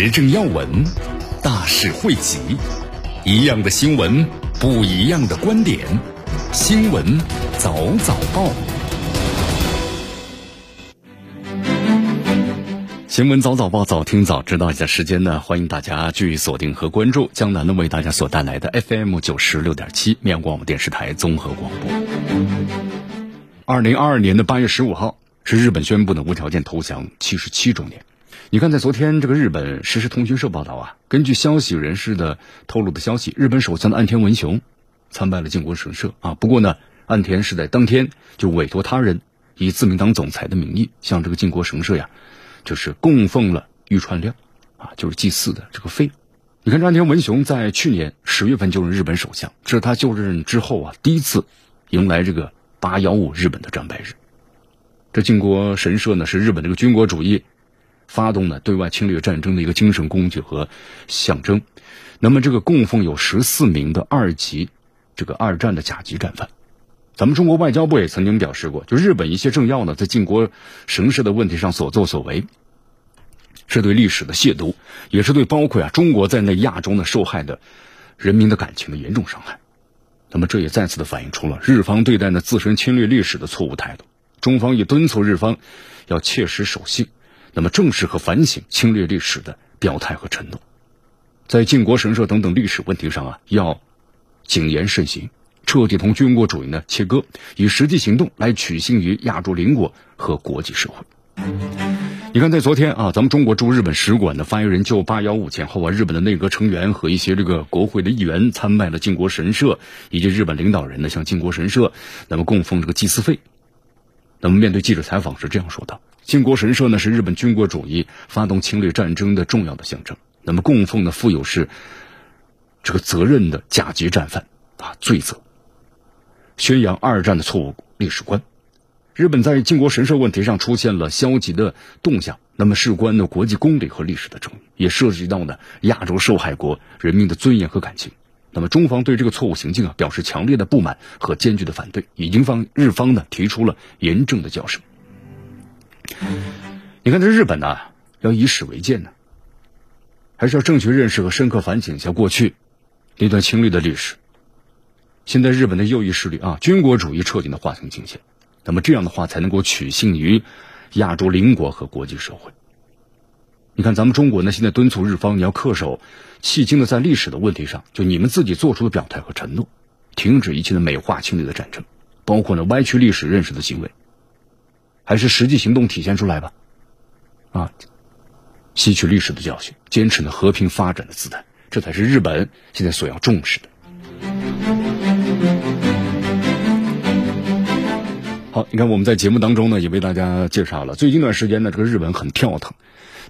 时政要闻，大事汇集，一样的新闻，不一样的观点。新闻早早报，新闻早早报，早听早知道一下时间呢？欢迎大家继续锁定和关注江南呢为大家所带来的 FM 九十六点七绵阳广播电视台综合广播。二零二二年的八月十五号是日本宣布的无条件投降七十七周年。你看，在昨天，这个日本实时通讯社报道啊，根据消息人士的透露的消息，日本首相的岸田文雄参拜了靖国神社啊。不过呢，岸田是在当天就委托他人以自民党总裁的名义向这个靖国神社呀，就是供奉了玉串料啊，就是祭祀的这个费。你看，这岸田文雄在去年十月份就任日本首相，这是他就任之后啊第一次迎来这个八幺五日本的战败日。这靖国神社呢，是日本这个军国主义。发动呢对外侵略战争的一个精神工具和象征，那么这个供奉有十四名的二级这个二战的甲级战犯，咱们中国外交部也曾经表示过，就日本一些政要呢在靖国神社的问题上所作所为，是对历史的亵渎，也是对包括啊中国在内亚洲呢受害的人民的感情的严重伤害。那么这也再次的反映出了日方对待呢自身侵略历史的错误态度，中方也敦促日方要切实守信。那么，正视和反省侵略历史的表态和承诺，在靖国神社等等历史问题上啊，要谨言慎行，彻底同军国主义呢切割，以实际行动来取信于亚洲邻国和国际社会。你看，在昨天啊，咱们中国驻日本使馆的发言人就八幺五前后啊，日本的内阁成员和一些这个国会的议员参拜了靖国神社，以及日本领导人呢向靖国神社那么供奉这个祭祀费。那么，面对记者采访是这样说的。靖国神社呢是日本军国主义发动侵略战争的重要的象征。那么供奉的富有是这个责任的甲级战犯啊罪责，宣扬二战的错误历史观。日本在靖国神社问题上出现了消极的动向，那么事关的国际公理和历史的正义，也涉及到呢亚洲受害国人民的尊严和感情。那么中方对这个错误行径啊表示强烈的不满和坚决的反对，已经方日方呢提出了严正的交涉。你看，这日本呢，要以史为鉴呢，还是要正确认识和深刻反省一下过去那段侵略的历史。现在日本的右翼势力啊，军国主义彻底的划清界限，那么这样的话才能够取信于亚洲邻国和国际社会。你看，咱们中国呢，现在敦促日方你要恪守迄今的在历史的问题上，就你们自己做出的表态和承诺，停止一切的美化侵略的战争，包括呢歪曲历史认识的行为。还是实际行动体现出来吧，啊，吸取历史的教训，坚持呢和平发展的姿态，这才是日本现在所要重视的。好，你看我们在节目当中呢，也为大家介绍了最近一段时间呢，这个日本很跳腾，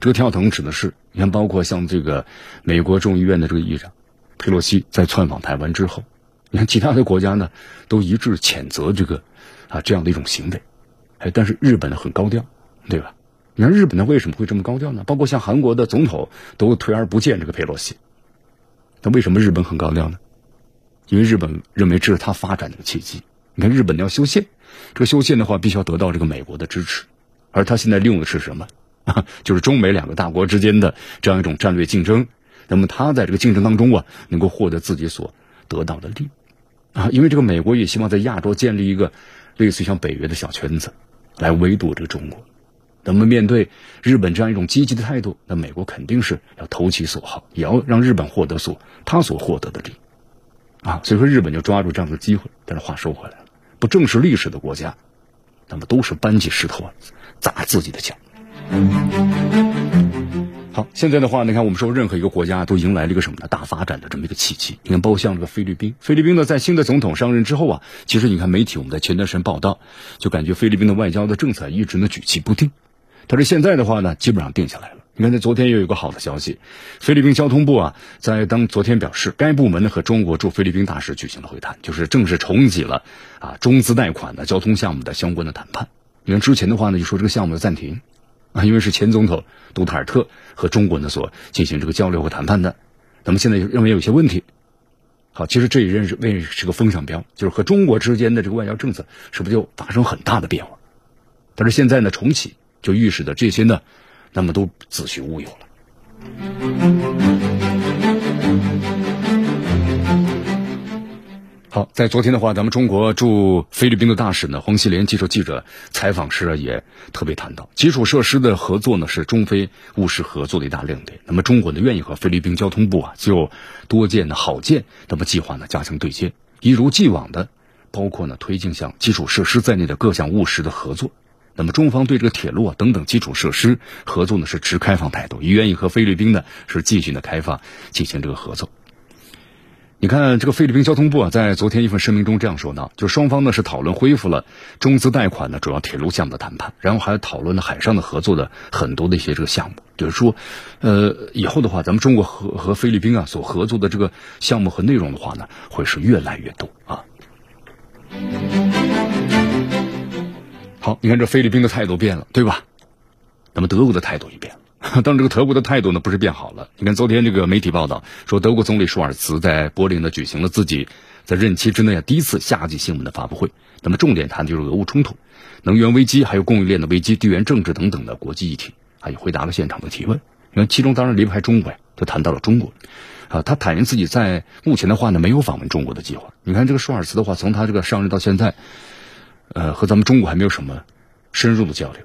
这个跳腾指的是，你看包括像这个美国众议院的这个议长佩洛西在窜访台湾之后，你看其他的国家呢都一致谴责这个啊这样的一种行为。哎，但是日本呢很高调，对吧？你看日本呢为什么会这么高调呢？包括像韩国的总统都退而不见这个佩洛西，那为什么日本很高调呢？因为日本认为这是他发展的契机。你看日本要修宪，这个修宪的话必须要得到这个美国的支持，而他现在利用的是什么？啊，就是中美两个大国之间的这样一种战略竞争。那么他在这个竞争当中啊，能够获得自己所得到的利啊，因为这个美国也希望在亚洲建立一个类似于像北约的小圈子。来围堵这个中国，那么面对日本这样一种积极的态度，那美国肯定是要投其所好，也要让日本获得所他所获得的利益，啊，所以说日本就抓住这样的机会。但是话说回来了，不正视历史的国家，那么都是搬起石头砸自己的脚。好，现在的话，你看我们说任何一个国家都迎来了一个什么呢？大发展的这么一个契机。你看，包括像这个菲律宾，菲律宾呢，在新的总统上任之后啊，其实你看媒体我们在前段时间报道，就感觉菲律宾的外交的政策一直呢举棋不定。但是现在的话呢，基本上定下来了。你看，在昨天又有一个好的消息，菲律宾交通部啊，在当昨天表示，该部门呢和中国驻菲律宾大使举行了会谈，就是正式重启了啊中资贷款的交通项目的相关的谈判。你看之前的话呢，就说这个项目的暂停因为是前总统杜特尔特和中国呢所进行这个交流和谈判的，那么现在认为有些问题。好，其实这也认识为是个风向标，就是和中国之间的这个外交政策是不是就发生很大的变化？但是现在呢，重启就预示着这些呢。那么都子虚乌有了。好，在昨天的话，咱们中国驻菲律宾的大使呢，黄锡莲接受记者采访时也特别谈到，基础设施的合作呢是中非务实合作的一大亮点。那么中国呢愿意和菲律宾交通部啊就多建的好建那么计划呢加强对接，一如既往的包括呢推进像基础设施在内的各项务实的合作。那么中方对这个铁路啊等等基础设施合作呢是持开放态度，也愿意和菲律宾呢是继续的开放进行这个合作。你看这个菲律宾交通部啊在昨天一份声明中这样说呢，就双方呢是讨论恢复了中资贷款的主要铁路项目的谈判，然后还讨论了海上的合作的很多的一些这个项目，就是说，呃，以后的话咱们中国和和菲律宾啊所合作的这个项目和内容的话呢会是越来越多啊。好，你看这菲律宾的态度变了，对吧？那么德国的态度也变了。但这个德国的态度呢，不是变好了。你看昨天这个媒体报道说，德国总理舒尔茨在柏林呢举行了自己在任期之内啊第一次夏季新闻的发布会。那么重点谈的就是俄乌冲突、能源危机，还有供应链的危机、地缘政治等等的国际议题啊，也回答了现场的提问。你看其中当然离不开中国呀，就谈到了中国啊。他坦言自己在目前的话呢，没有访问中国的计划。你看这个舒尔茨的话，从他这个上任到现在。呃，和咱们中国还没有什么深入的交流。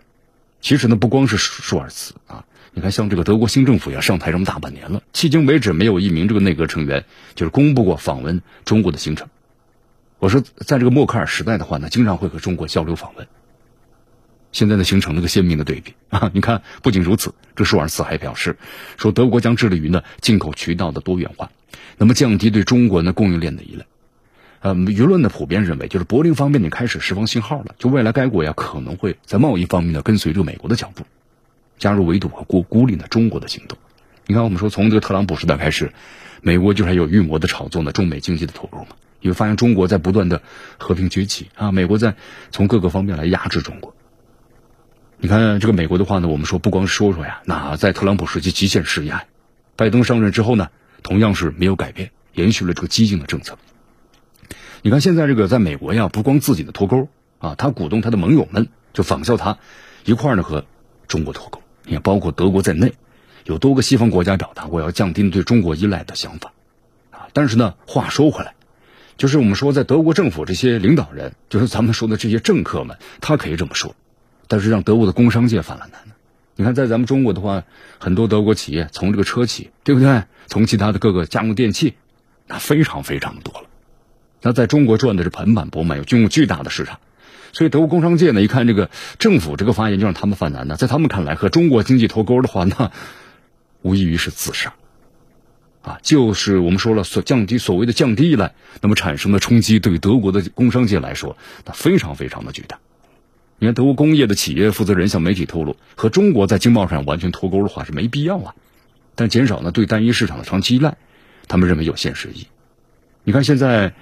其实呢，不光是舒尔茨啊，你看像这个德国新政府要上台这么大半年了，迄今为止没有一名这个内阁成员就是公布过访问中国的行程。我说，在这个默克尔时代的话呢，经常会和中国交流访问。现在呢，形成了个鲜明的对比啊！你看，不仅如此，这舒尔茨还表示说，德国将致力于呢进口渠道的多元化，那么降低对中国呢供应链的依赖。呃，舆论呢普遍认为，就是柏林方面已经开始释放信号了，就未来该国呀可能会在贸易方面呢跟随着美国的脚步，加入围堵和孤孤立呢中国的行动。你看，我们说从这个特朗普时代开始，美国就还有预谋的炒作呢中美经济的脱钩嘛，因为发现中国在不断的和平崛起啊，美国在从各个方面来压制中国。你看这个美国的话呢，我们说不光说说呀，那在特朗普时期极限施压，拜登上任之后呢，同样是没有改变，延续了这个激进的政策。你看现在这个在美国呀，不光自己的脱钩啊，他鼓动他的盟友们就仿效他，一块儿呢和中国脱钩。也，包括德国在内，有多个西方国家表达过要降低对中国依赖的想法啊。但是呢，话说回来，就是我们说在德国政府这些领导人，就是咱们说的这些政客们，他可以这么说，但是让德国的工商界犯了难。你看，在咱们中国的话，很多德国企业从这个车企，对不对？从其他的各个家用电器，那非常非常的多了。那在中国赚的是盆满钵满，有拥有巨大的市场，所以德国工商界呢，一看这个政府这个发言，就让他们犯难呢。在他们看来，和中国经济脱钩的话，那 无异于是自杀，啊，就是我们说了，所降低所谓的降低依赖，那么产生的冲击，对于德国的工商界来说，那非常非常的巨大。你看，德国工业的企业负责人向媒体透露，和中国在经贸上完全脱钩的话是没必要啊，但减少呢对单一市场的长期依赖，他们认为有现实意义。你看现在。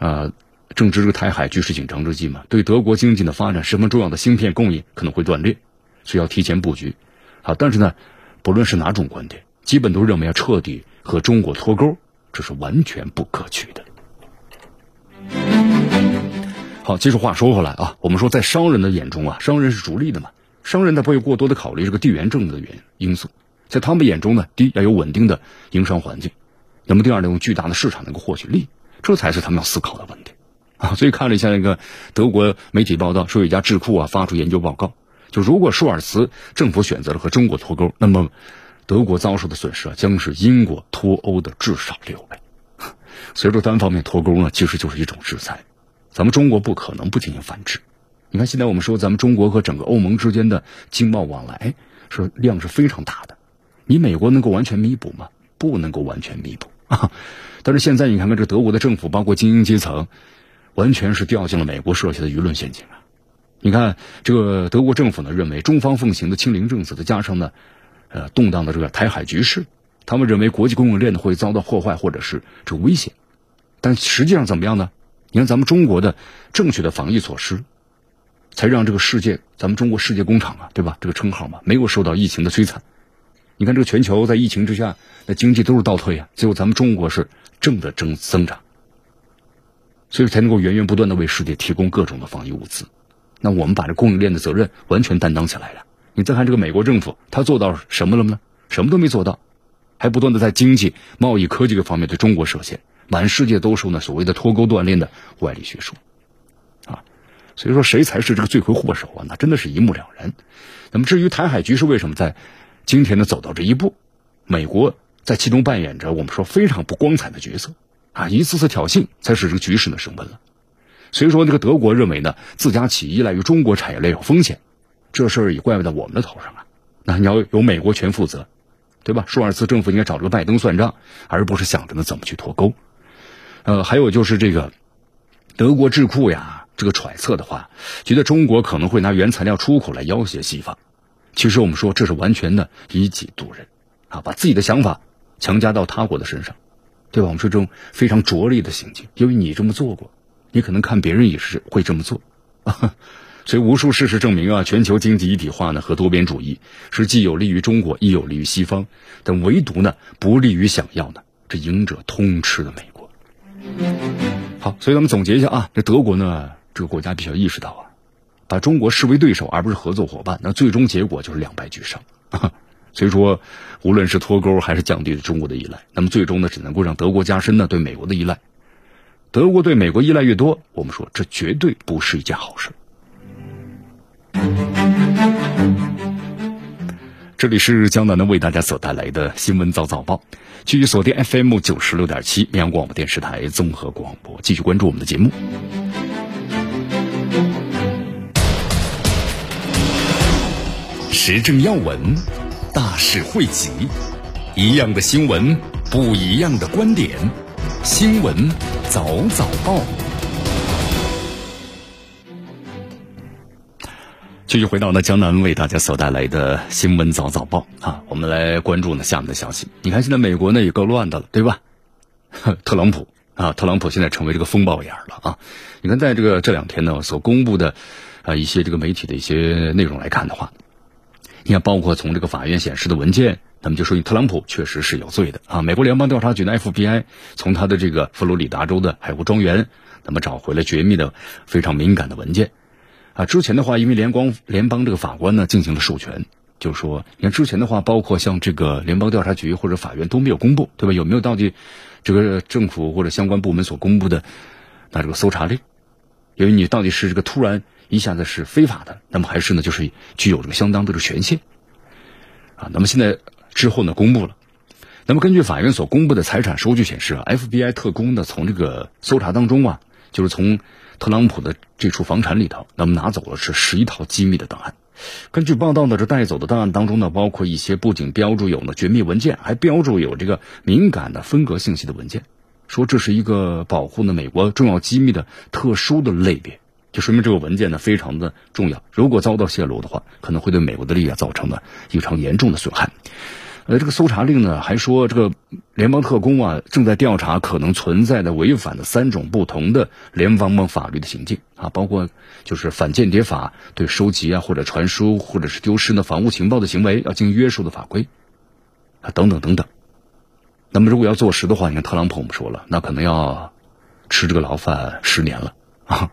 啊，正值这个台海局势紧张之际嘛，对德国经济的发展十分重要的芯片供应可能会断裂，所以要提前布局。好，但是呢，不论是哪种观点，基本都认为要彻底和中国脱钩，这是完全不可取的。好，接着话说回来啊，我们说在商人的眼中啊，商人是逐利的嘛，商人他不会过多的考虑这个地缘政治的原因素，在他们眼中呢，第一要有稳定的营商环境，那么第二呢，用巨大的市场能够获取利益。这才是他们要思考的问题啊！所以看了一下那个德国媒体报道，说有一家智库啊发出研究报告，就如果舒尔茨政府选择了和中国脱钩，那么德国遭受的损失啊将是英国脱欧的至少六倍。所以说单方面脱钩呢，其实就是一种制裁。咱们中国不可能不进行反制。你看现在我们说咱们中国和整个欧盟之间的经贸往来是量是非常大的，你美国能够完全弥补吗？不能够完全弥补啊！但是现在你看看这德国的政府，包括精英阶层，完全是掉进了美国设下的舆论陷阱啊！你看这个德国政府呢，认为中方奉行的清零政策，再加上呢，呃动荡的这个台海局势，他们认为国际供应链呢会遭到破坏或者是这个危险，但实际上怎么样呢？你看咱们中国的正确的防疫措施，才让这个世界，咱们中国世界工厂啊，对吧？这个称号嘛，没有受到疫情的摧残。你看这个全球在疫情之下，那经济都是倒退啊，只有咱们中国是正的增增长，所以才能够源源不断的为世界提供各种的防疫物资。那我们把这供应链的责任完全担当起来了。你再看这个美国政府，他做到什么了呢？什么都没做到，还不断的在经济、贸易、科技各方面对中国设限，满世界都受呢所谓的脱钩断链的外力学说，啊，所以说谁才是这个罪魁祸首啊？那真的是一目了然。那么至于台海局势为什么在今天呢走到这一步，美国在其中扮演着我们说非常不光彩的角色，啊，一次次挑衅才使这个局势呢升温了。所以说，这个德国认为呢，自家企业依赖于中国产业链有风险，这事儿也怪不在我们的头上啊。那你要由美国全负责，对吧？舒尔茨政府应该找这个拜登算账，而不是想着呢怎么去脱钩。呃，还有就是这个德国智库呀，这个揣测的话，觉得中国可能会拿原材料出口来要挟西方。其实我们说这是完全的以己度人，啊，把自己的想法强加到他国的身上，对吧？我们说这种非常拙劣的行径，因为你这么做过。你可能看别人也是会这么做，所以无数事实证明啊，全球经济一体化呢和多边主义是既有利于中国，亦有利于西方，但唯独呢不利于想要呢这赢者通吃的美国。好，所以咱们总结一下啊，这德国呢这个国家必须要意识到啊，把中国视为对手而不是合作伙伴，那最终结果就是两败俱伤。所以说，无论是脱钩还是降低对中国的依赖，那么最终呢只能够让德国加深呢对美国的依赖。德国对美国依赖越多，我们说这绝对不是一件好事。这里是江南的为大家所带来的新闻早早报，继续锁定 FM 九十六点七绵阳广播电视台综合广播，继续关注我们的节目。时政要闻，大事汇集，一样的新闻，不一样的观点。新闻早早报，继续回到呢江南为大家所带来的新闻早早报啊，我们来关注呢下面的消息。你看现在美国呢也够乱的了，对吧？特朗普啊，特朗普现在成为这个风暴眼了啊！你看在这个这两天呢所公布的啊一些这个媒体的一些内容来看的话，你看包括从这个法院显示的文件。那么就说明特朗普确实是有罪的啊！美国联邦调查局的 FBI 从他的这个佛罗里达州的海湖庄园，那么找回了绝密的、非常敏感的文件啊。之前的话，因为联邦联邦这个法官呢进行了授权，就是说，你看之前的话，包括像这个联邦调查局或者法院都没有公布，对吧？有没有到底这个政府或者相关部门所公布的那这个搜查令？因为你到底是这个突然一下子是非法的，那么还是呢就是具有这个相当的这个权限啊？那么现在。之后呢，公布了。那么根据法院所公布的财产收据显示啊，FBI 特工呢从这个搜查当中啊，就是从特朗普的这处房产里头，那么拿走了是十一套机密的档案。根据报道呢，这带走的档案当中呢，包括一些不仅标注有呢绝密文件，还标注有这个敏感的分隔信息的文件，说这是一个保护呢美国重要机密的特殊的类别。就说明这个文件呢非常的重要，如果遭到泄露的话，可能会对美国的利益造成呢异常严重的损害。呃，这个搜查令呢还说，这个联邦特工啊正在调查可能存在的违反的三种不同的联邦法律的行径啊，包括就是反间谍法对收集啊或者传输或者是丢失的防务情报的行为要进行约束的法规啊等等等等。那么如果要坐实的话，你看特朗普我们说了，那可能要吃这个牢饭十年了啊。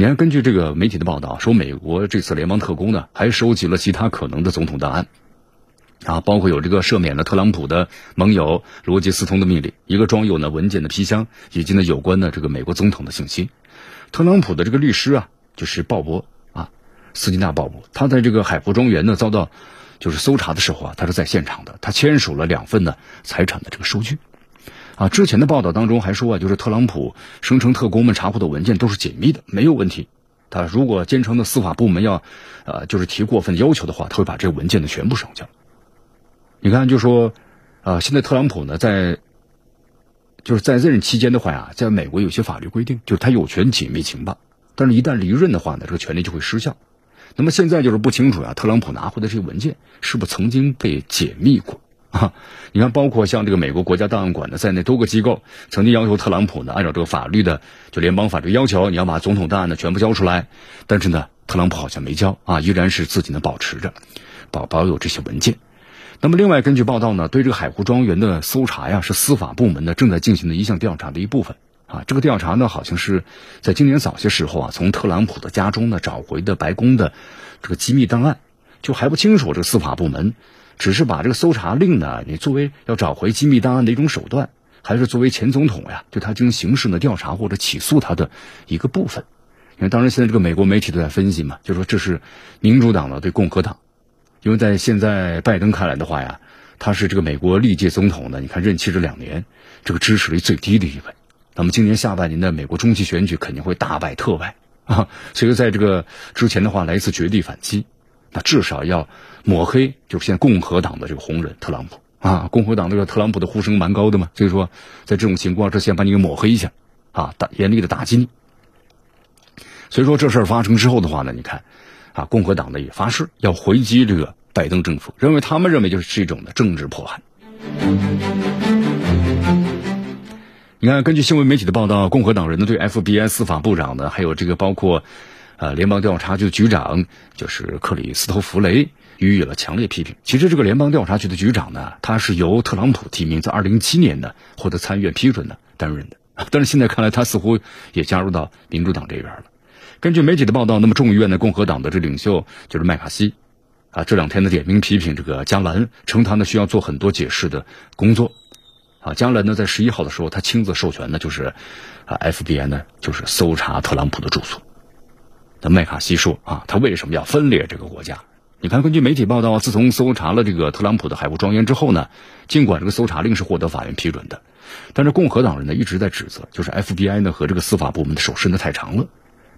你看，根据这个媒体的报道说，美国这次联邦特工呢，还收集了其他可能的总统档案，啊，包括有这个赦免了特朗普的盟友罗杰斯通的命令，一个装有呢文件的皮箱，以及呢有关的这个美国总统的信息。特朗普的这个律师啊，就是鲍勃啊，斯金纳鲍勃，他在这个海湖庄园呢遭到就是搜查的时候啊，他是在现场的，他签署了两份呢财产的这个收据。啊，之前的报道当中还说啊，就是特朗普声称特工们查获的文件都是解密的，没有问题。他如果坚称的司法部门要，呃，就是提过分要求的话，他会把这文件呢全部上交。你看，就说，啊，现在特朗普呢在，就是在任期间的话呀，在美国有些法律规定，就是他有权解密情报，但是一旦离任的话呢，这个权利就会失效。那么现在就是不清楚啊，特朗普拿回的这些文件是不是曾经被解密过啊？你看，包括像这个美国国家档案馆的在内多个机构曾经要求特朗普呢，按照这个法律的就联邦法律要求，你要把总统档案呢全部交出来。但是呢，特朗普好像没交啊，依然是自己呢保持着保保有这些文件。那么，另外根据报道呢，对这个海湖庄园的搜查呀，是司法部门呢正在进行的一项调查的一部分。啊，这个调查呢，好像是在今年早些时候啊，从特朗普的家中呢找回的白宫的这个机密档案，就还不清楚。这个司法部门只是把这个搜查令呢，你作为要找回机密档案的一种手段，还是作为前总统呀对他进行刑事的调查或者起诉他的一个部分？因为当然现在这个美国媒体都在分析嘛，就说这是民主党的对共和党，因为在现在拜登看来的话呀，他是这个美国历届总统呢，你看任期这两年，这个支持率最低的一位。那么今年下半年的美国中期选举肯定会大败特败啊，所以在这个之前的话来一次绝地反击，那至少要抹黑，就是现在共和党的这个红人特朗普啊，共和党这个特朗普的呼声蛮高的嘛，所以说在这种情况之下把你给抹黑一下啊，打严厉的打击。所以说这事儿发生之后的话呢，你看啊，共和党呢也发誓要回击这个拜登政府，认为他们认为就是是一种的政治迫害。你看，根据新闻媒体的报道，共和党人呢对 FBI 司法部长呢，还有这个包括，呃，联邦调查局的局长就是克里斯托弗雷予以了强烈批评。其实这个联邦调查局的局长呢，他是由特朗普提名，在二零一七年呢获得参议院批准的担任的。但是现在看来，他似乎也加入到民主党这边了。根据媒体的报道，那么众议院的共和党的这领袖就是麦卡锡，啊，这两天呢点名批评这个加兰，称他呢需要做很多解释的工作。啊，加兰呢，在十一号的时候，他亲自授权呢，就是啊，FBI 呢，就是搜查特朗普的住所。那麦卡锡说啊，他为什么要分裂这个国家？你看，根据媒体报道，自从搜查了这个特朗普的海湖庄园之后呢，尽管这个搜查令是获得法院批准的，但是共和党人呢一直在指责，就是 FBI 呢和这个司法部门的手伸的太长了。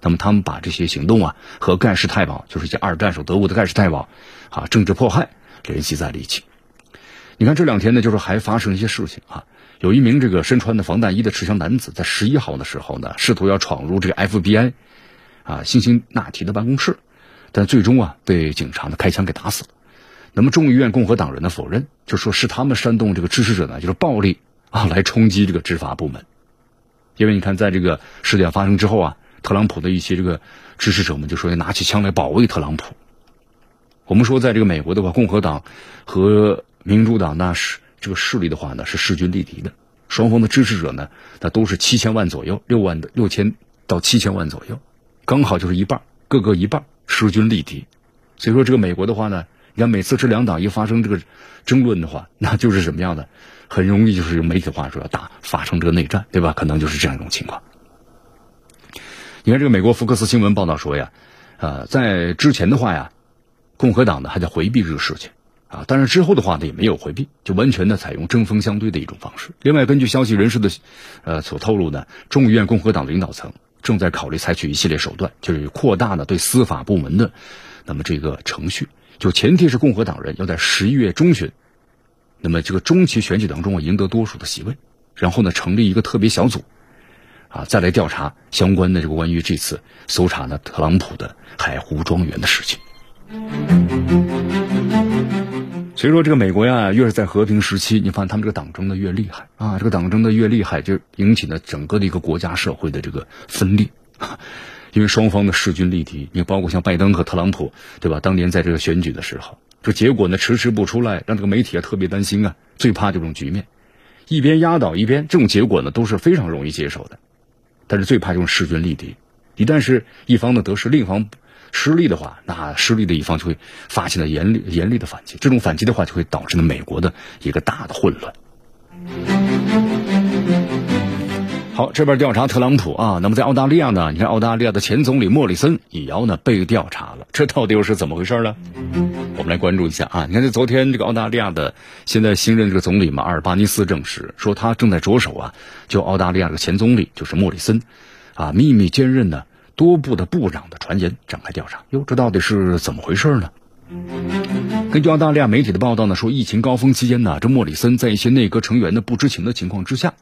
那么他们把这些行动啊和盖世太保，就是一些二战时候德国的盖世太保啊政治迫害联系在了一起。你看这两天呢，就是还发生一些事情啊。有一名这个身穿的防弹衣的持枪男子，在十一号的时候呢，试图要闯入这个 FBI 啊辛辛那提的办公室，但最终啊被警察呢开枪给打死了。那么众议院共和党人呢否认，就说是他们煽动这个支持者呢就是暴力啊来冲击这个执法部门。因为你看，在这个事件发生之后啊，特朗普的一些这个支持者们就说要拿起枪来保卫特朗普。我们说，在这个美国的话，共和党和民主党那是这个势力的话呢，是势均力敌的。双方的支持者呢，那都是七千万左右，六万的六千到七千万左右，刚好就是一半，各个一半，势均力敌。所以说，这个美国的话呢，你看每次这两党一发生这个争论的话，那就是什么样的？很容易就是用媒体话说要打发生这个内战，对吧？可能就是这样一种情况。你看这个美国福克斯新闻报道说呀，呃，在之前的话呀，共和党呢还在回避这个事情。啊，但是之后的话呢，也没有回避，就完全的采用针锋相对的一种方式。另外，根据消息人士的，呃所透露呢，众议院共和党领导层正在考虑采取一系列手段，就是扩大呢对司法部门的，那么这个程序，就前提是共和党人要在十一月中旬，那么这个中期选举当中啊赢得多数的席位，然后呢成立一个特别小组，啊再来调查相关的这个关于这次搜查呢特朗普的海湖庄园的事情。所以说，这个美国呀，越是在和平时期，你发现他们这个党争的越厉害啊，这个党争的越厉害，就引起了整个的一个国家社会的这个分裂，因为双方的势均力敌。你包括像拜登和特朗普，对吧？当年在这个选举的时候，这结果呢迟迟不出来，让这个媒体啊特别担心啊，最怕这种局面，一边压倒一边，这种结果呢都是非常容易接受的，但是最怕这种势均力敌，一旦是一方的得势，另一方。失利的话，那失利的一方就会发起了严厉严厉的反击。这种反击的话，就会导致呢美国的一个大的混乱。好，这边调查特朗普啊，那么在澳大利亚呢？你看澳大利亚的前总理莫里森也要呢被调查了，这到底又是怎么回事呢？我们来关注一下啊。你看，这昨天这个澳大利亚的现在新任这个总理嘛，阿尔巴尼斯证实说，他正在着手啊，就澳大利亚的前总理就是莫里森啊秘密兼任呢。多部的部长的传言展开调查，哟，这到底是怎么回事呢？根据澳大利亚媒体的报道呢，说疫情高峰期间呢，这莫里森在一些内阁成员的不知情的情况之下，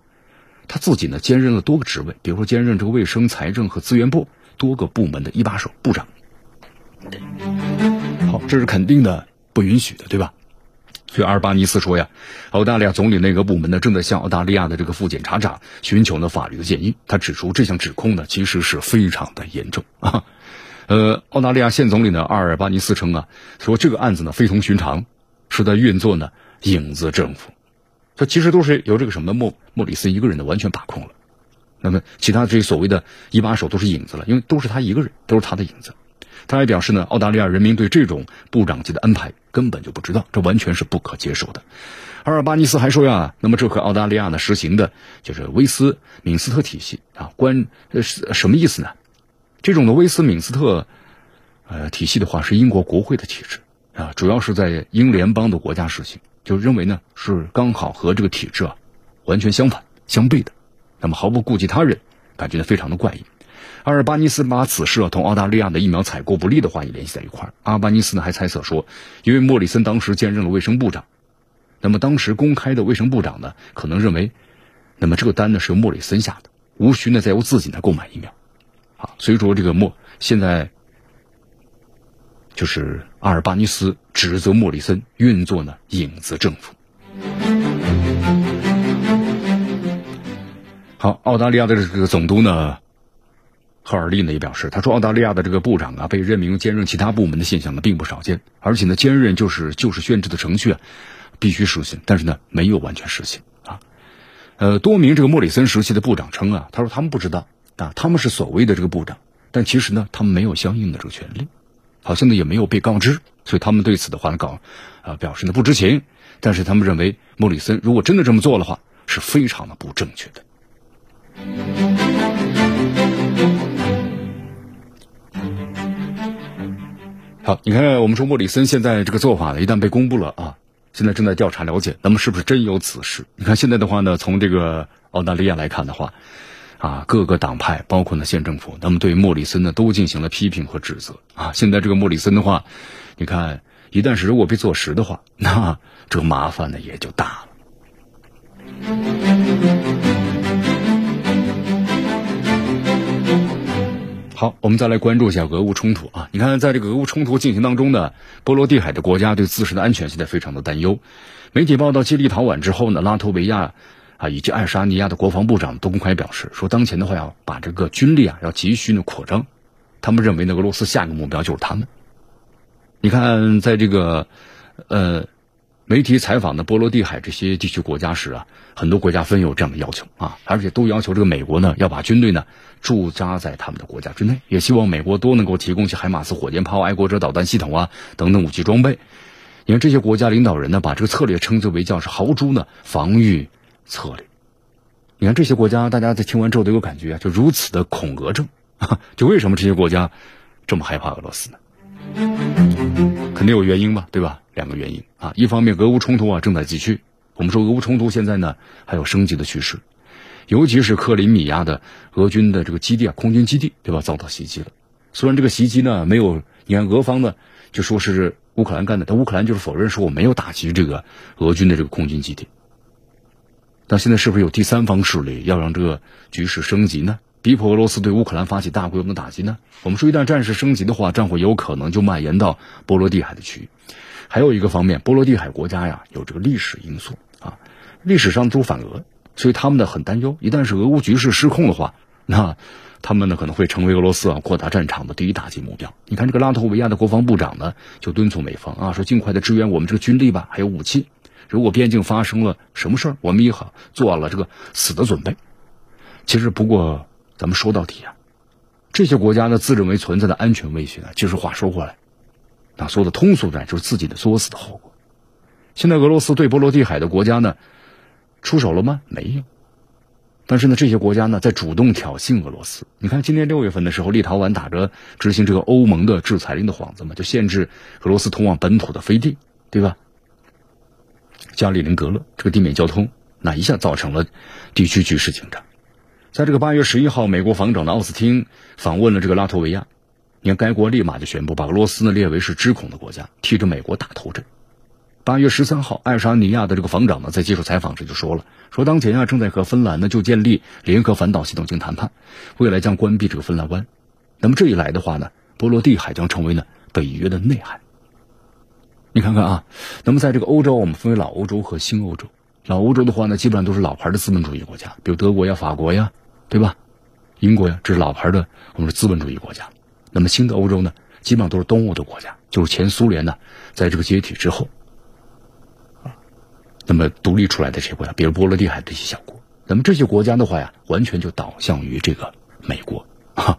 他自己呢兼任了多个职位，比如说兼任这个卫生、财政和资源部多个部门的一把手部长。好，这是肯定的，不允许的，对吧？所以阿尔巴尼斯说呀，澳大利亚总理内阁部门呢正在向澳大利亚的这个副检察长寻求呢法律的建议。他指出，这项指控呢其实是非常的严重啊。呃，澳大利亚现总理呢阿尔巴尼斯称啊，说这个案子呢非同寻常，是在运作呢影子政府。这其实都是由这个什么莫莫里森一个人呢完全把控了。那么其他这些所谓的一把手都是影子了，因为都是他一个人，都是他的影子。他还表示呢，澳大利亚人民对这种部长级的安排根本就不知道，这完全是不可接受的。阿尔巴尼斯还说呀，那么这和澳大利亚呢实行的就是威斯敏斯特体系啊，关呃什么意思呢？这种的威斯敏斯特呃体系的话是英国国会的体制啊，主要是在英联邦的国家实行，就认为呢是刚好和这个体制啊完全相反相悖的，那么毫不顾及他人，感觉非常的怪异。阿尔巴尼斯把此事啊同澳大利亚的疫苗采购不利的话也联系在一块儿。阿尔巴尼斯呢还猜测说，因为莫里森当时兼任了卫生部长，那么当时公开的卫生部长呢可能认为，那么这个单呢是由莫里森下的，无需呢再由自己来购买疫苗。啊，所以说这个莫现在就是阿尔巴尼斯指责莫里森运作呢影子政府。好，澳大利亚的这个总督呢。赫尔利呢也表示，他说澳大利亚的这个部长啊被任命兼任其他部门的现象呢并不少见，而且呢兼任就是就是宣制的程序啊必须实行，但是呢没有完全实行啊。呃，多名这个莫里森时期的部长称啊，他说他们不知道啊，他们是所谓的这个部长，但其实呢他们没有相应的这个权利，好像呢也没有被告知，所以他们对此的话呢搞啊表示呢不知情，但是他们认为莫里森如果真的这么做的话是非常的不正确的。好，你看，我们说莫里森现在这个做法呢，一旦被公布了啊，现在正在调查了解，那么是不是真有此事？你看现在的话呢，从这个澳大利亚来看的话，啊，各个党派，包括呢县政府，那么对莫里森呢都进行了批评和指责啊。现在这个莫里森的话，你看，一旦是如果被坐实的话，那这个麻烦呢也就大了。好，我们再来关注一下俄乌冲突啊！你看，在这个俄乌冲突进行当中呢，波罗的海的国家对自身的安全现在非常的担忧。媒体报道，接力逃晚之后呢，拉脱维亚啊以及爱沙尼亚的国防部长都公开表示说，当前的话要把这个军力啊要急需呢扩张。他们认为呢，俄罗斯下一个目标就是他们。你看，在这个呃。媒体采访的波罗的海这些地区国家时啊，很多国家纷有这样的要求啊，而且都要求这个美国呢要把军队呢驻扎在他们的国家之内，也希望美国多能够提供些海马斯火箭炮、爱国者导弹系统啊等等武器装备。你看这些国家领导人呢，把这个策略称之为叫是豪猪呢防御策略。你看这些国家，大家在听完之后都有感觉啊，就如此的恐俄症啊，就为什么这些国家这么害怕俄罗斯呢？肯定有原因吧，对吧？两个原因啊，一方面俄乌冲突啊正在继续，我们说俄乌冲突现在呢还有升级的趋势，尤其是克里米亚的俄军的这个基地啊，空军基地对吧遭到袭击了。虽然这个袭击呢没有，你看俄方呢就说是乌克兰干的，但乌克兰就是否认说我没有打击这个俄军的这个空军基地。那现在是不是有第三方势力要让这个局势升级呢？逼迫俄罗斯对乌克兰发起大规模的打击呢？我们说一旦战事升级的话，战火有可能就蔓延到波罗的海的区域。还有一个方面，波罗的海国家呀有这个历史因素啊，历史上都反俄，所以他们呢很担忧，一旦是俄乌局势失控的话，那他们呢可能会成为俄罗斯啊扩大战场的第一打击目标。你看这个拉脱维亚的国防部长呢就敦促美方啊说尽快的支援我们这个军力吧，还有武器。如果边境发生了什么事儿，我们也好做了这个死的准备。其实不过。咱们说到底啊，这些国家呢自认为存在的安全威胁呢，其实话说过来，那说的通俗点就是自己的作死的后果。现在俄罗斯对波罗的海的国家呢出手了吗？没有。但是呢，这些国家呢在主动挑衅俄罗斯。你看，今年六月份的时候，立陶宛打着执行这个欧盟的制裁令的幌子嘛，就限制俄罗斯通往本土的飞地，对吧？加里宁格勒这个地面交通，那一下造成了地区局势紧张。在这个八月十一号，美国防长的奥斯汀访问了这个拉脱维亚，你看该国立马就宣布把俄罗斯呢列为是支恐的国家，替着美国打头阵。八月十三号，爱沙尼亚的这个防长呢在接受采访时就说了，说当前啊正在和芬兰呢就建立联合反导系统进行谈判，未来将关闭这个芬兰湾。那么这一来的话呢，波罗的海将成为呢北约的内海。你看看啊，那么在这个欧洲，我们分为老欧洲和新欧洲。老欧洲的话呢，基本上都是老牌的资本主义国家，比如德国呀、法国呀，对吧？英国呀，这是老牌的我们说资本主义国家。那么新的欧洲呢，基本上都是东欧的国家，就是前苏联呢，在这个解体之后，啊，那么独立出来的这些国家，比如波罗的海这些小国。那么这些国家的话呀，完全就倒向于这个美国啊。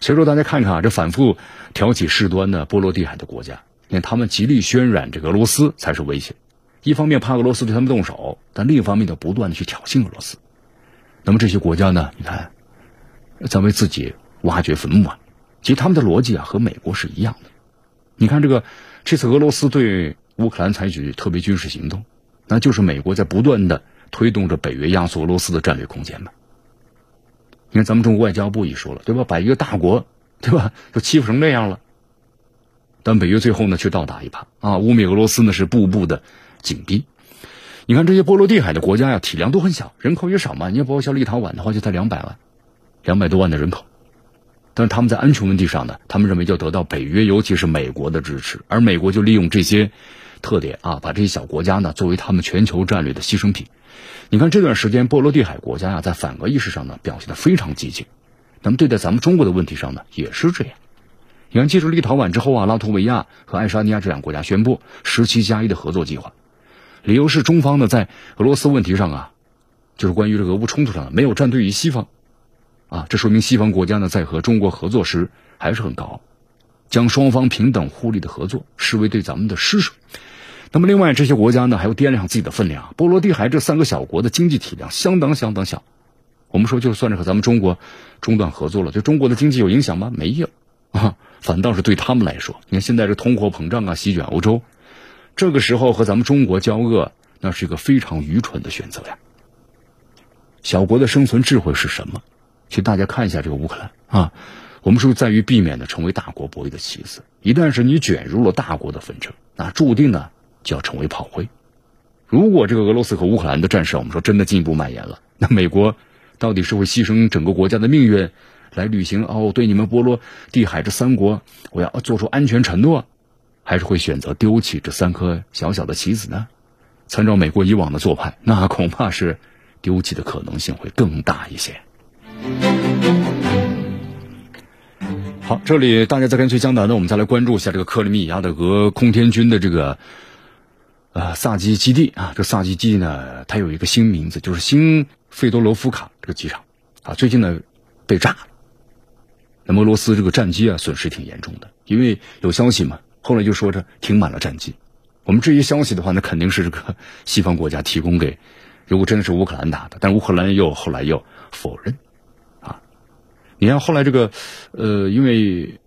所以说，大家看看啊，这反复挑起事端的波罗的海的国家，你看他们极力渲染这个俄罗斯才是威胁。一方面怕俄罗斯对他们动手，但另一方面就不断的去挑衅俄罗斯。那么这些国家呢？你看，在为自己挖掘坟墓啊！其实他们的逻辑啊和美国是一样的。你看这个，这次俄罗斯对乌克兰采取特别军事行动，那就是美国在不断的推动着北约压缩俄罗斯的战略空间嘛。你看咱们中国外交部也说了，对吧？把一个大国，对吧，都欺负成那样了。但北约最后呢，却倒打一耙啊！污蔑俄罗斯呢，是步步的。紧逼，你看这些波罗的海的国家呀，体量都很小，人口也少嘛。你要包括像立陶宛的话，就才两百万，两百多万的人口。但是他们在安全问题上呢，他们认为要得到北约，尤其是美国的支持。而美国就利用这些特点啊，把这些小国家呢作为他们全球战略的牺牲品。你看这段时间波罗的海国家呀，在反俄意识上呢表现的非常激进。那么对待咱们中国的问题上呢，也是这样。你看，借助立陶宛之后啊，拉脱维亚和爱沙尼亚这两个国家宣布十七加一的合作计划。理由是中方呢在俄罗斯问题上啊，就是关于这个俄乌冲突上没有站队于西方，啊，这说明西方国家呢在和中国合作时还是很高，将双方平等互利的合作视为对咱们的施舍。那么另外这些国家呢还要掂量自己的分量。波罗的海这三个小国的经济体量相当相当小，我们说就算是和咱们中国中断合作了，对中国的经济有影响吗？没有啊，反倒是对他们来说，你看现在这通货膨胀啊席卷欧洲。这个时候和咱们中国交恶，那是一个非常愚蠢的选择呀。小国的生存智慧是什么？其实大家看一下这个乌克兰啊，我们说在于避免的成为大国博弈的棋子。一旦是你卷入了大国的纷争，那注定呢就要成为炮灰。如果这个俄罗斯和乌克兰的战事，我们说真的进一步蔓延了，那美国到底是会牺牲整个国家的命运来履行哦，对你们波罗的海这三国，我要做出安全承诺？还是会选择丢弃这三颗小小的棋子呢？参照美国以往的做派，那恐怕是丢弃的可能性会更大一些。好，这里大家在跟随江南呢，我们再来关注一下这个克里米亚的俄空天军的这个呃萨基基地啊。这萨基基地呢，它有一个新名字，就是新费多罗夫卡这个机场啊。最近呢被炸了，那么俄罗斯这个战机啊损失挺严重的，因为有消息嘛。后来就说着停满了战机，我们这些消息的话，那肯定是这个西方国家提供给，如果真的是乌克兰打的，但乌克兰又后来又否认，啊，你看后来这个，呃，因为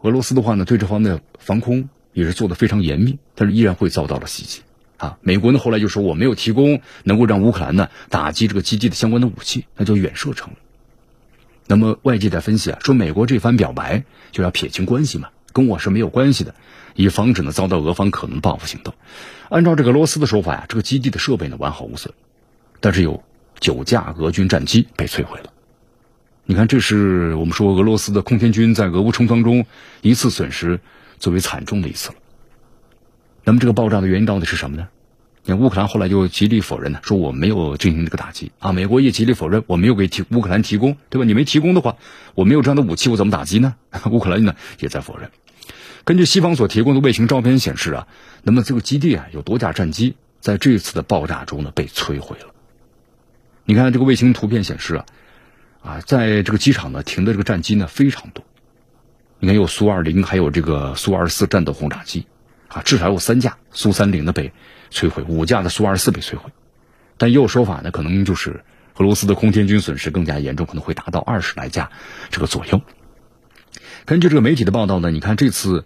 俄罗斯的话呢，对这方面的防空也是做的非常严密，但是依然会遭到了袭击，啊，美国呢后来就说我没有提供能够让乌克兰呢打击这个基地的相关的武器，那就远射程。那么外界在分析啊，说美国这番表白就要撇清关系嘛。跟我是没有关系的，以防止呢遭到俄方可能报复行动。按照这个罗斯的说法呀，这个基地的设备呢完好无损，但是有九架俄军战机被摧毁了。你看，这是我们说俄罗斯的空天军在俄乌冲突中一次损失最为惨重的一次了。那么这个爆炸的原因到底是什么呢？你看乌克兰后来就极力否认呢，说我没有进行这个打击啊。美国也极力否认，我没有给提乌克兰提供，对吧？你没提供的话，我没有这样的武器，我怎么打击呢？乌克兰呢也在否认。根据西方所提供的卫星照片显示啊，那么这个基地啊有多架战机在这次的爆炸中呢被摧毁了。你看这个卫星图片显示啊，啊，在这个机场呢停的这个战机呢非常多，你看有苏二零，还有这个苏二四战斗轰炸机，啊，至少有三架苏三零的被摧毁，五架的苏二四被摧毁。但也有说法呢，可能就是俄罗斯的空天军损失更加严重，可能会达到二十来架这个左右。根据这个媒体的报道呢，你看这次。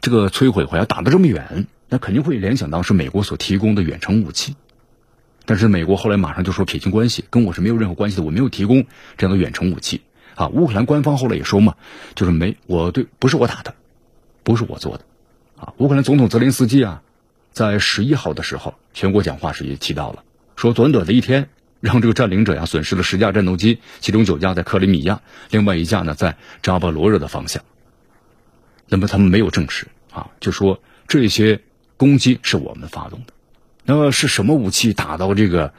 这个摧毁会要打得这么远，那肯定会联想到是美国所提供的远程武器。但是美国后来马上就说撇清关系，跟我是没有任何关系的，我没有提供这样的远程武器。啊，乌克兰官方后来也说嘛，就是没我对不是我打的，不是我做的。啊，乌克兰总统泽连斯基啊，在十一号的时候全国讲话时也提到了，说短短的一天让这个占领者呀损失了十架战斗机，其中九架在克里米亚，另外一架呢在扎波罗热的方向。那么他们没有证实啊，就说这些攻击是我们发动的。那么是什么武器打到这个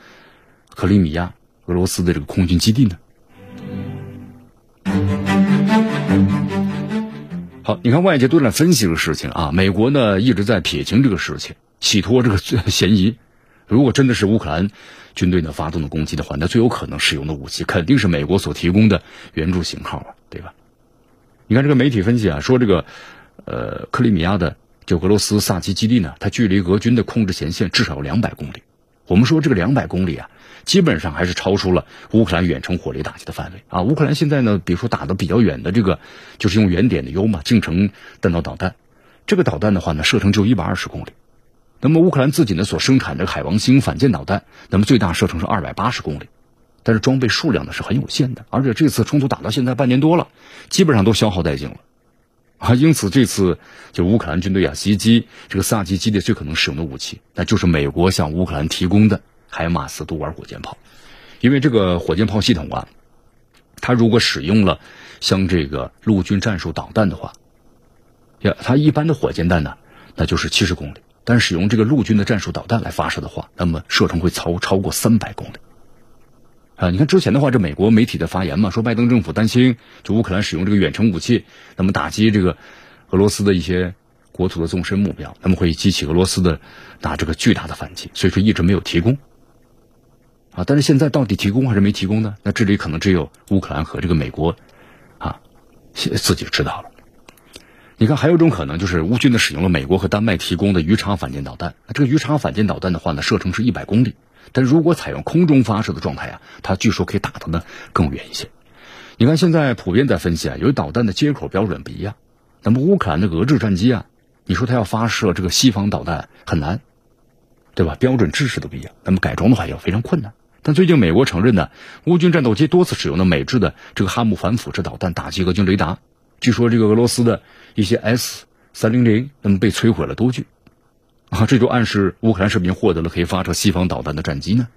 克里米亚俄罗斯的这个空军基地呢？好，你看外界都在分析这个事情啊，美国呢一直在撇清这个事情，洗脱这个 嫌疑。如果真的是乌克兰军队呢发动的攻击的话，那最有可能使用的武器肯定是美国所提供的援助型号啊，对吧？你看这个媒体分析啊，说这个，呃，克里米亚的就俄罗斯萨基基地呢，它距离俄军的控制前线至少有两百公里。我们说这个两百公里啊，基本上还是超出了乌克兰远程火力打击的范围啊。乌克兰现在呢，比如说打的比较远的这个，就是用原点的 U 嘛，近程弹道导弹，这个导弹的话呢，射程就一百二十公里。那么乌克兰自己呢所生产的海王星反舰导弹，那么最大射程是二百八十公里。但是装备数量呢是很有限的，而且这次冲突打到现在半年多了，基本上都消耗殆尽了，啊，因此这次就乌克兰军队啊袭击这个萨基基地最可能使用的武器，那就是美国向乌克兰提供的海马斯多尔火箭炮，因为这个火箭炮系统啊，它如果使用了像这个陆军战术导弹的话，呀，它一般的火箭弹呢，那就是七十公里，但使用这个陆军的战术导弹来发射的话，那么射程会超超过三百公里。啊，你看之前的话，这美国媒体的发言嘛，说拜登政府担心就乌克兰使用这个远程武器，那么打击这个俄罗斯的一些国土的纵深目标，那么会激起俄罗斯的打这个巨大的反击，所以说一直没有提供。啊，但是现在到底提供还是没提供呢？那这里可能只有乌克兰和这个美国啊自己知道了。你看，还有一种可能就是乌军呢使用了美国和丹麦提供的鱼叉反舰导弹，这个鱼叉反舰导弹的话呢，射程是一百公里。但如果采用空中发射的状态啊，它据说可以打的呢更远一些。你看现在普遍在分析啊，由于导弹的接口标准不一样，那么乌克兰的俄制战机啊，你说它要发射这个西方导弹很难，对吧？标准制式都不一样，那么改装的话也非常困难。但最近美国承认呢，乌军战斗机多次使用的美制的这个哈姆反辐射导弹打击俄军雷达，据说这个俄罗斯的一些 S 三零零那么被摧毁了多具。啊，这就暗示乌克兰是不是获得了可以发射西方导弹的战机呢？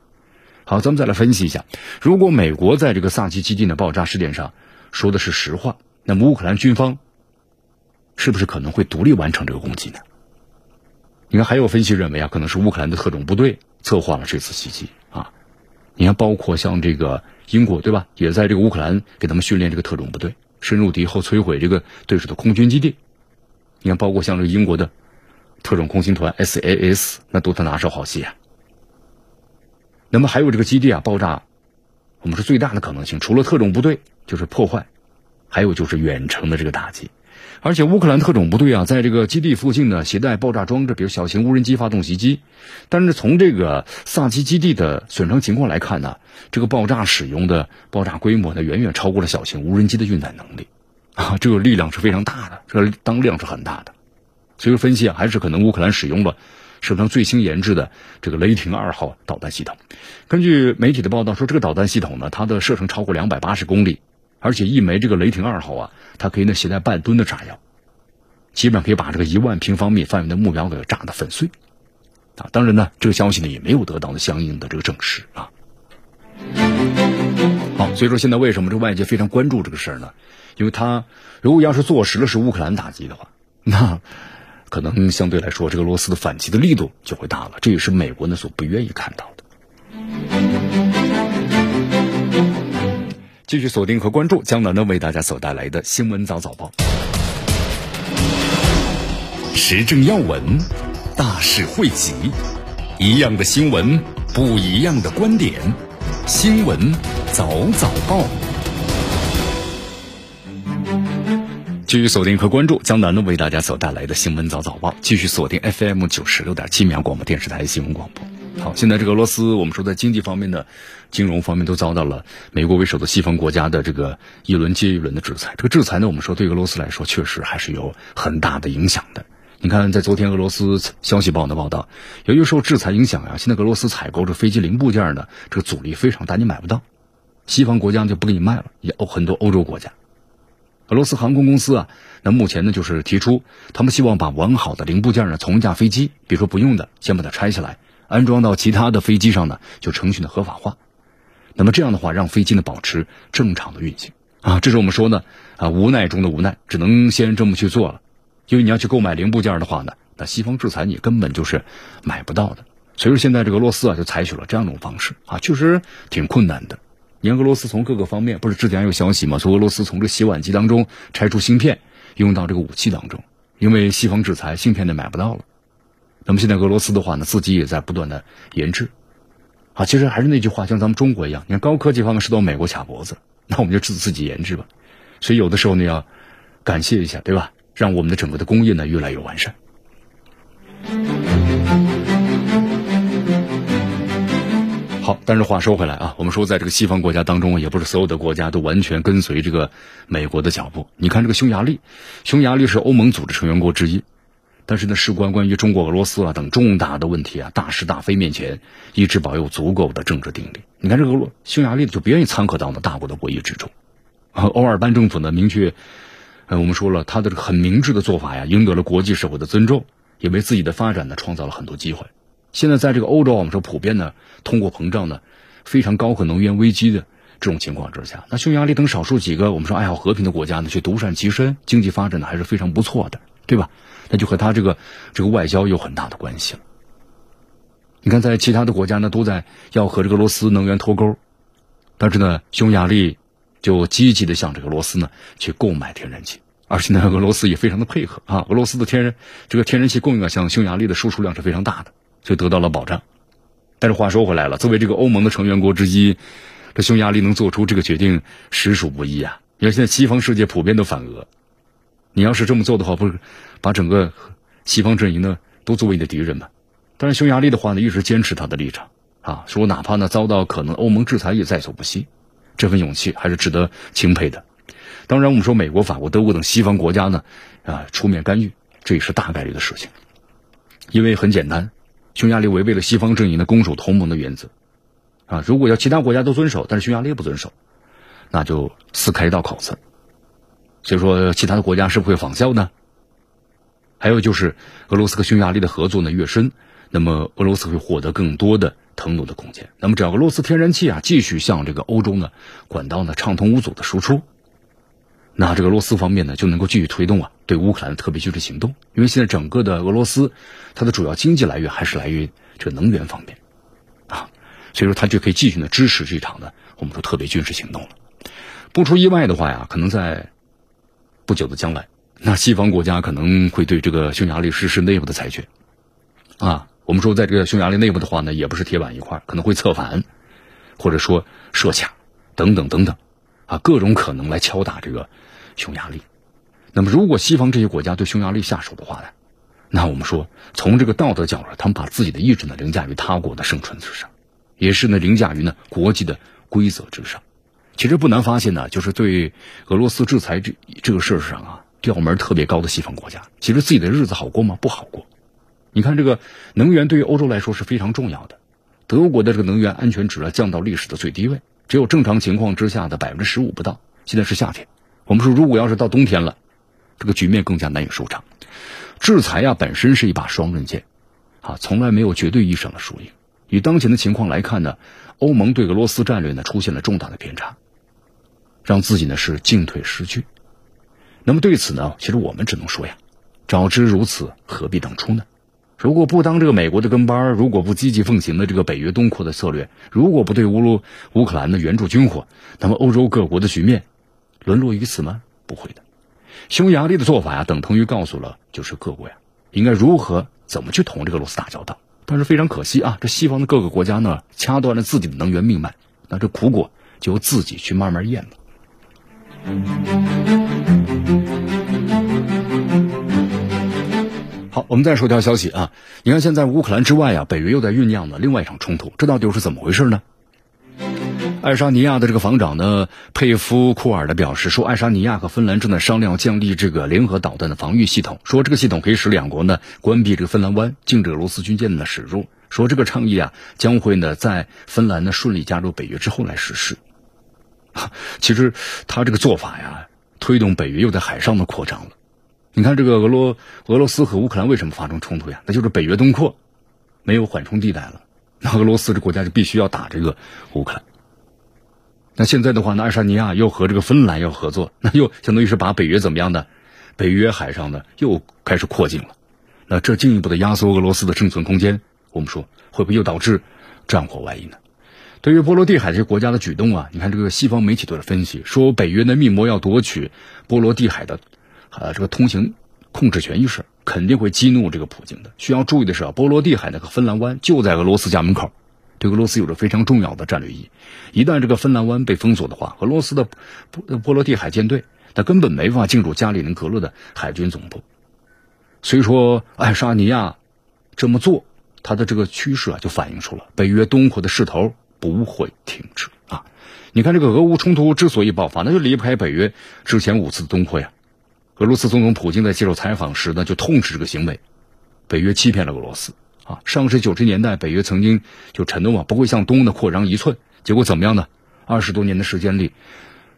好，咱们再来分析一下，如果美国在这个萨基基地的爆炸事件上说的是实话，那么乌克兰军方是不是可能会独立完成这个攻击呢？你看，还有分析认为啊，可能是乌克兰的特种部队策划了这次袭击啊。你看，包括像这个英国对吧，也在这个乌克兰给他们训练这个特种部队，深入敌后摧毁这个对手的空军基地。你看，包括像这个英国的。特种空心团 SAS 那都是拿手好戏啊。那么还有这个基地啊爆炸，我们说最大的可能性，除了特种部队就是破坏，还有就是远程的这个打击。而且乌克兰特种部队啊，在这个基地附近呢携带爆炸装置，比如小型无人机发动袭击。但是从这个萨基基地的损伤情况来看呢，这个爆炸使用的爆炸规模呢远远超过了小型无人机的运载能力啊，这个力量是非常大的，这个当量是很大的。所以分析啊，还是可能乌克兰使用了史上最新研制的这个雷霆二号导弹系统。根据媒体的报道说，这个导弹系统呢，它的射程超过两百八十公里，而且一枚这个雷霆二号啊，它可以呢携带半吨的炸药，基本上可以把这个一万平方米范围的目标给炸得粉碎。啊，当然呢，这个消息呢也没有得到相应的这个证实啊。好，所以说现在为什么这外界非常关注这个事儿呢？因为他如果要是坐实了是乌克兰打击的话，那。可能相对来说，这个俄罗斯的反击的力度就会大了，这也是美国呢所不愿意看到的。继续锁定和关注江南呢为大家所带来的新闻早早报，时政要闻，大事汇集，一样的新闻，不一样的观点，新闻早早报。继续锁定和关注江南呢为大家所带来的新闻早早报，继续锁定 FM 九十六点七绵阳广播电视台新闻广播。好，现在这个俄罗斯，我们说在经济方面的、金融方面都遭到了美国为首的西方国家的这个一轮接一轮的制裁。这个制裁呢，我们说对俄罗斯来说确实还是有很大的影响的。你看，在昨天俄罗斯消息报的报道，由于受制裁影响啊，现在俄罗斯采购这飞机零部件呢，这个阻力非常大，你买不到，西方国家就不给你卖了，也欧很多欧洲国家。俄罗斯航空公司啊，那目前呢就是提出，他们希望把完好的零部件呢从一架飞机，比如说不用的，先把它拆下来，安装到其他的飞机上呢，就程序的合法化。那么这样的话，让飞机呢保持正常的运行啊，这是我们说呢啊无奈中的无奈，只能先这么去做了因为你要去购买零部件的话呢，那西方制裁你根本就是买不到的。所以说现在这个俄罗斯啊就采取了这样一种方式啊，确实挺困难的。你看俄罗斯从各个方面，不是之前有消息吗？从俄罗斯从这洗碗机当中拆出芯片，用到这个武器当中，因为西方制裁，芯片呢买不到了。那么现在俄罗斯的话呢，自己也在不断的研制。啊，其实还是那句话，像咱们中国一样，你看高科技方面是到美国卡脖子，那我们就自自己研制吧。所以有的时候呢，要感谢一下，对吧？让我们的整个的工业呢越来越完善。好，但是话说回来啊，我们说在这个西方国家当中，也不是所有的国家都完全跟随这个美国的脚步。你看这个匈牙利，匈牙利是欧盟组织成员国之一。但是呢，事关关于中国、俄罗斯啊等重大的问题啊，大是大非面前，一直保有足够的政治定力。你看这个俄匈牙利就不愿意掺和到那大国的博弈之中。欧尔班政府呢，明确，呃，我们说了，他的这个很明智的做法呀，赢得了国际社会的尊重，也为自己的发展呢创造了很多机会。现在在这个欧洲，我们说普遍的，通货膨胀呢非常高和能源危机的这种情况之下，那匈牙利等少数几个我们说爱好和平的国家呢，却独善其身，经济发展呢还是非常不错的，对吧？那就和他这个这个外交有很大的关系了。你看，在其他的国家呢，都在要和这个俄罗斯能源脱钩，但是呢，匈牙利就积极的向这个俄罗斯呢去购买天然气，而且呢，俄罗斯也非常的配合啊。俄罗斯的天然这个天然气供应啊，向匈牙利的输出量是非常大的，就得到了保障。但是话说回来了，作为这个欧盟的成员国之一，这匈牙利能做出这个决定实属不易啊。因为现在西方世界普遍都反俄。你要是这么做的话，不是把整个西方阵营呢都作为你的敌人吗？但是匈牙利的话呢，一直坚持他的立场啊，说哪怕呢遭到可能欧盟制裁也在所不惜，这份勇气还是值得钦佩的。当然，我们说美国、法国、德国等西方国家呢啊出面干预，这也是大概率的事情。因为很简单，匈牙利违背了西方阵营的攻守同盟的原则啊。如果要其他国家都遵守，但是匈牙利不遵守，那就撕开一道口子。所以说，其他的国家是不会仿效呢？还有就是，俄罗斯和匈牙利的合作呢越深，那么俄罗斯会获得更多的腾挪的空间。那么，只要俄罗斯天然气啊继续向这个欧洲呢管道呢畅通无阻的输出，那这个俄罗斯方面呢就能够继续推动啊对乌克兰的特别军事行动。因为现在整个的俄罗斯，它的主要经济来源还是来源于这个能源方面啊，所以说它就可以继续呢支持这场呢我们说特别军事行动了。不出意外的话呀，可能在。不久的将来，那西方国家可能会对这个匈牙利实施内部的裁决，啊，我们说在这个匈牙利内部的话呢，也不是铁板一块，可能会策反，或者说设卡，等等等等，啊，各种可能来敲打这个匈牙利。那么，如果西方这些国家对匈牙利下手的话呢，那我们说从这个道德角度，他们把自己的意志呢凌驾于他国的生存之上，也是呢凌驾于呢国际的规则之上。其实不难发现呢，就是对俄罗斯制裁这这个事儿上啊，调门特别高的西方国家，其实自己的日子好过吗？不好过。你看这个能源对于欧洲来说是非常重要的，德国的这个能源安全值啊降到历史的最低位，只有正常情况之下的百分之十五不到。现在是夏天，我们说如果要是到冬天了，这个局面更加难以收场。制裁呀本身是一把双刃剑，啊，从来没有绝对意义上的输赢。以当前的情况来看呢，欧盟对俄罗斯战略呢出现了重大的偏差。让自己呢是进退失据，那么对此呢，其实我们只能说呀，早知如此，何必当初呢？如果不当这个美国的跟班如果不积极奉行的这个北约东扩的策略，如果不对乌鲁乌克兰的援助军火，那么欧洲各国的局面沦落于此吗？不会的。匈牙利的做法呀，等同于告诉了就是各国呀，应该如何怎么去同这个罗斯打交道。但是非常可惜啊，这西方的各个国家呢，掐断了自己的能源命脉，那这苦果就由自己去慢慢咽了。好，我们再说条消息啊！你看，现在乌克兰之外啊，北约又在酝酿呢另外一场冲突，这到底是怎么回事呢？爱沙尼亚的这个防长呢，佩夫库尔的表示说，爱沙尼亚和芬兰正在商量建立这个联合导弹的防御系统，说这个系统可以使两国呢关闭这个芬兰湾，禁止俄罗斯军舰的驶入。说这个倡议啊，将会呢在芬兰呢顺利加入北约之后来实施。其实他这个做法呀，推动北约又在海上的扩张了。你看，这个俄罗俄罗斯和乌克兰为什么发生冲突呀？那就是北约东扩没有缓冲地带了，那俄罗斯这国家就必须要打这个乌克兰。那现在的话呢，爱沙尼亚又和这个芬兰要合作，那又相当于是把北约怎么样的北约海上呢又开始扩进了，那这进一步的压缩俄罗斯的生存空间，我们说会不会又导致战火外溢呢？对于波罗的海这些国家的举动啊，你看这个西方媒体都在分析，说北约的密谋要夺取波罗的海的，呃，这个通行控制权一事，肯定会激怒这个普京的。需要注意的是啊，波罗的海那个芬兰湾就在俄罗斯家门口，对俄罗斯有着非常重要的战略意义。一旦这个芬兰湾被封锁的话，俄罗斯的波波罗的海舰队，那根本没法进入加里宁格勒的海军总部。所以说，爱沙尼亚这么做，它的这个趋势啊，就反映出了北约东扩的势头。不会停止啊！你看，这个俄乌冲突之所以爆发，那就离不开北约之前五次的东扩呀。俄罗斯总统普京在接受采访时呢，就痛斥这个行为，北约欺骗了俄罗斯啊！上世纪九十年代，北约曾经就承诺啊，不会向东的扩张一寸，结果怎么样呢？二十多年的时间里，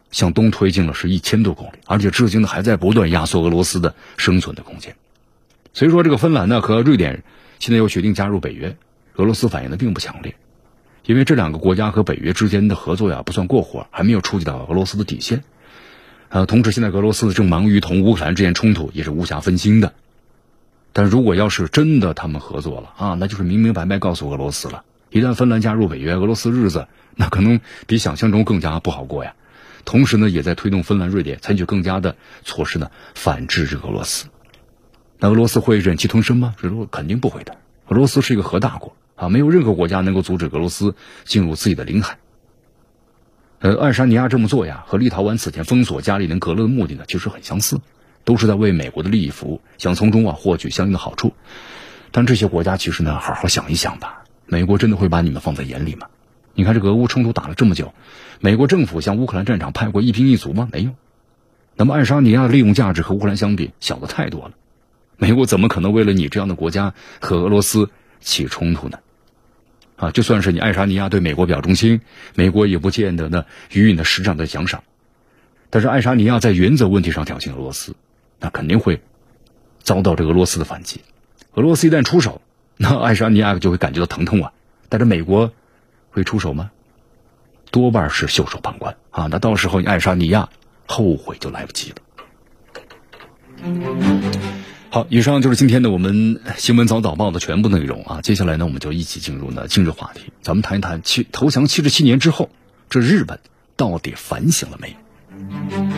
向东推进了是一千多公里，而且至今呢还在不断压缩俄罗斯的生存的空间。所以说，这个芬兰呢和瑞典现在又决定加入北约，俄罗斯反应的并不强烈。因为这两个国家和北约之间的合作呀不算过火，还没有触及到俄罗斯的底线。呃，同时现在俄罗斯正忙于同乌克兰之间冲突，也是无暇分心的。但如果要是真的他们合作了啊，那就是明明白白告诉俄罗斯了，一旦芬兰加入北约，俄罗斯日子那可能比想象中更加不好过呀。同时呢，也在推动芬兰、瑞典采取更加的措施呢，反制这个俄罗斯。那俄罗斯会忍气吞声吗？这肯定不会的。俄罗斯是一个核大国。啊，没有任何国家能够阻止俄罗斯进入自己的领海。呃，爱沙尼亚这么做呀，和立陶宛此前封锁加里宁格勒的目的呢，其实很相似，都是在为美国的利益服务，想从中啊获取相应的好处。但这些国家其实呢，好好想一想吧，美国真的会把你们放在眼里吗？你看这俄乌冲突打了这么久，美国政府向乌克兰战场派过一兵一卒吗？没有。那么爱沙尼亚的利用价值和乌克兰相比小的太多了，美国怎么可能为了你这样的国家和俄罗斯起冲突呢？啊，就算是你爱沙尼亚对美国表忠心，美国也不见得呢予以呢实质上的奖赏。但是爱沙尼亚在原则问题上挑衅俄罗斯，那肯定会遭到这俄罗斯的反击。俄罗斯一旦出手，那爱沙尼亚就会感觉到疼痛啊。但是美国会出手吗？多半是袖手旁观啊。那到时候你爱沙尼亚后悔就来不及了。好，以上就是今天的我们新闻早早报的全部内容啊。接下来呢，我们就一起进入呢今日话题，咱们谈一谈七投降七十七年之后，这日本到底反省了没有？